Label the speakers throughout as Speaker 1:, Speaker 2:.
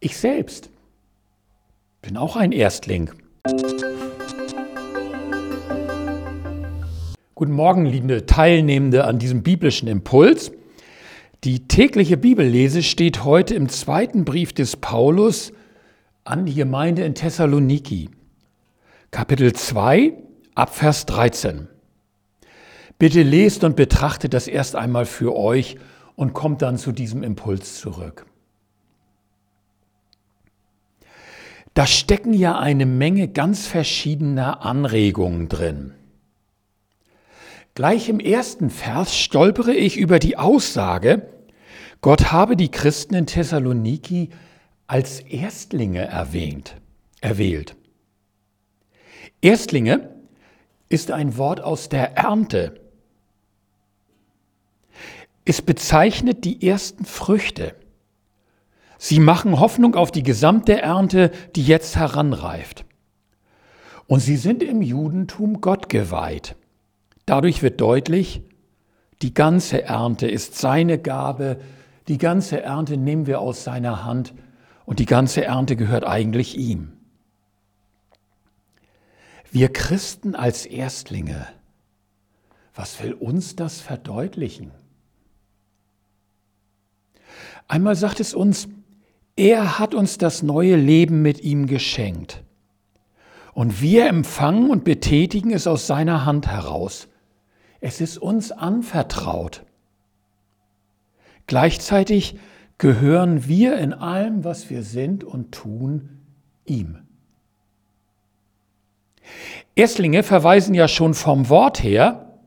Speaker 1: Ich selbst bin auch ein Erstling. Guten Morgen, liebe Teilnehmende an diesem biblischen Impuls. Die tägliche Bibellese steht heute im zweiten Brief des Paulus an die Gemeinde in Thessaloniki, Kapitel 2, Abvers 13. Bitte lest und betrachtet das erst einmal für euch und kommt dann zu diesem Impuls zurück. Da stecken ja eine Menge ganz verschiedener Anregungen drin. Gleich im ersten Vers stolpere ich über die Aussage, Gott habe die Christen in Thessaloniki als Erstlinge erwähnt, erwählt. Erstlinge ist ein Wort aus der Ernte. Es bezeichnet die ersten Früchte. Sie machen Hoffnung auf die gesamte Ernte, die jetzt heranreift. Und sie sind im Judentum Gott geweiht. Dadurch wird deutlich, die ganze Ernte ist seine Gabe, die ganze Ernte nehmen wir aus seiner Hand und die ganze Ernte gehört eigentlich ihm. Wir Christen als Erstlinge, was will uns das verdeutlichen? Einmal sagt es uns, er hat uns das neue Leben mit ihm geschenkt. Und wir empfangen und betätigen es aus seiner Hand heraus. Es ist uns anvertraut. Gleichzeitig gehören wir in allem, was wir sind und tun, ihm. Erstlinge verweisen ja schon vom Wort her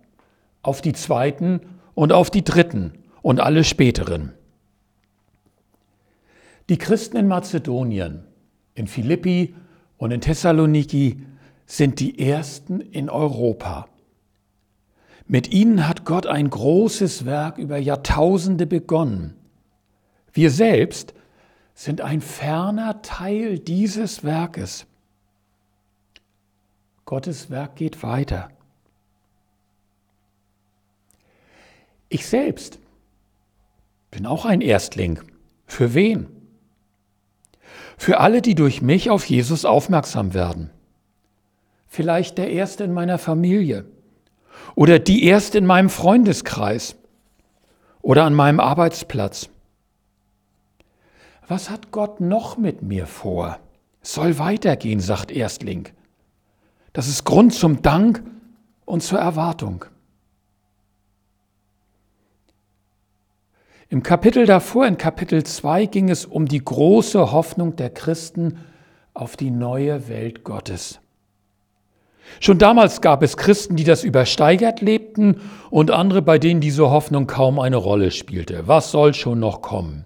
Speaker 1: auf die zweiten und auf die dritten und alle späteren. Die Christen in Mazedonien, in Philippi und in Thessaloniki sind die ersten in Europa. Mit ihnen hat Gott ein großes Werk über Jahrtausende begonnen. Wir selbst sind ein ferner Teil dieses Werkes. Gottes Werk geht weiter. Ich selbst bin auch ein Erstling. Für wen? Für alle, die durch mich auf Jesus aufmerksam werden. Vielleicht der Erste in meiner Familie oder die Erste in meinem Freundeskreis oder an meinem Arbeitsplatz. Was hat Gott noch mit mir vor? Es soll weitergehen, sagt Erstling. Das ist Grund zum Dank und zur Erwartung. Im Kapitel davor, in Kapitel 2, ging es um die große Hoffnung der Christen auf die neue Welt Gottes. Schon damals gab es Christen, die das übersteigert lebten und andere, bei denen diese Hoffnung kaum eine Rolle spielte. Was soll schon noch kommen?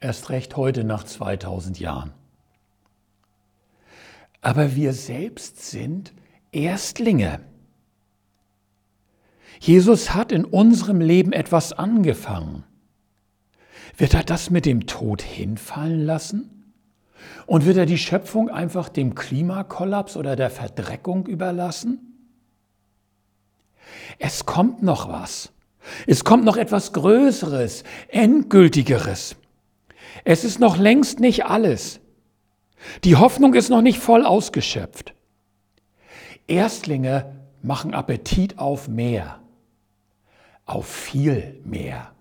Speaker 1: Erst recht heute nach 2000 Jahren. Aber wir selbst sind Erstlinge. Jesus hat in unserem Leben etwas angefangen. Wird er das mit dem Tod hinfallen lassen? Und wird er die Schöpfung einfach dem Klimakollaps oder der Verdreckung überlassen? Es kommt noch was. Es kommt noch etwas Größeres, Endgültigeres. Es ist noch längst nicht alles. Die Hoffnung ist noch nicht voll ausgeschöpft. Erstlinge machen Appetit auf mehr auf viel mehr.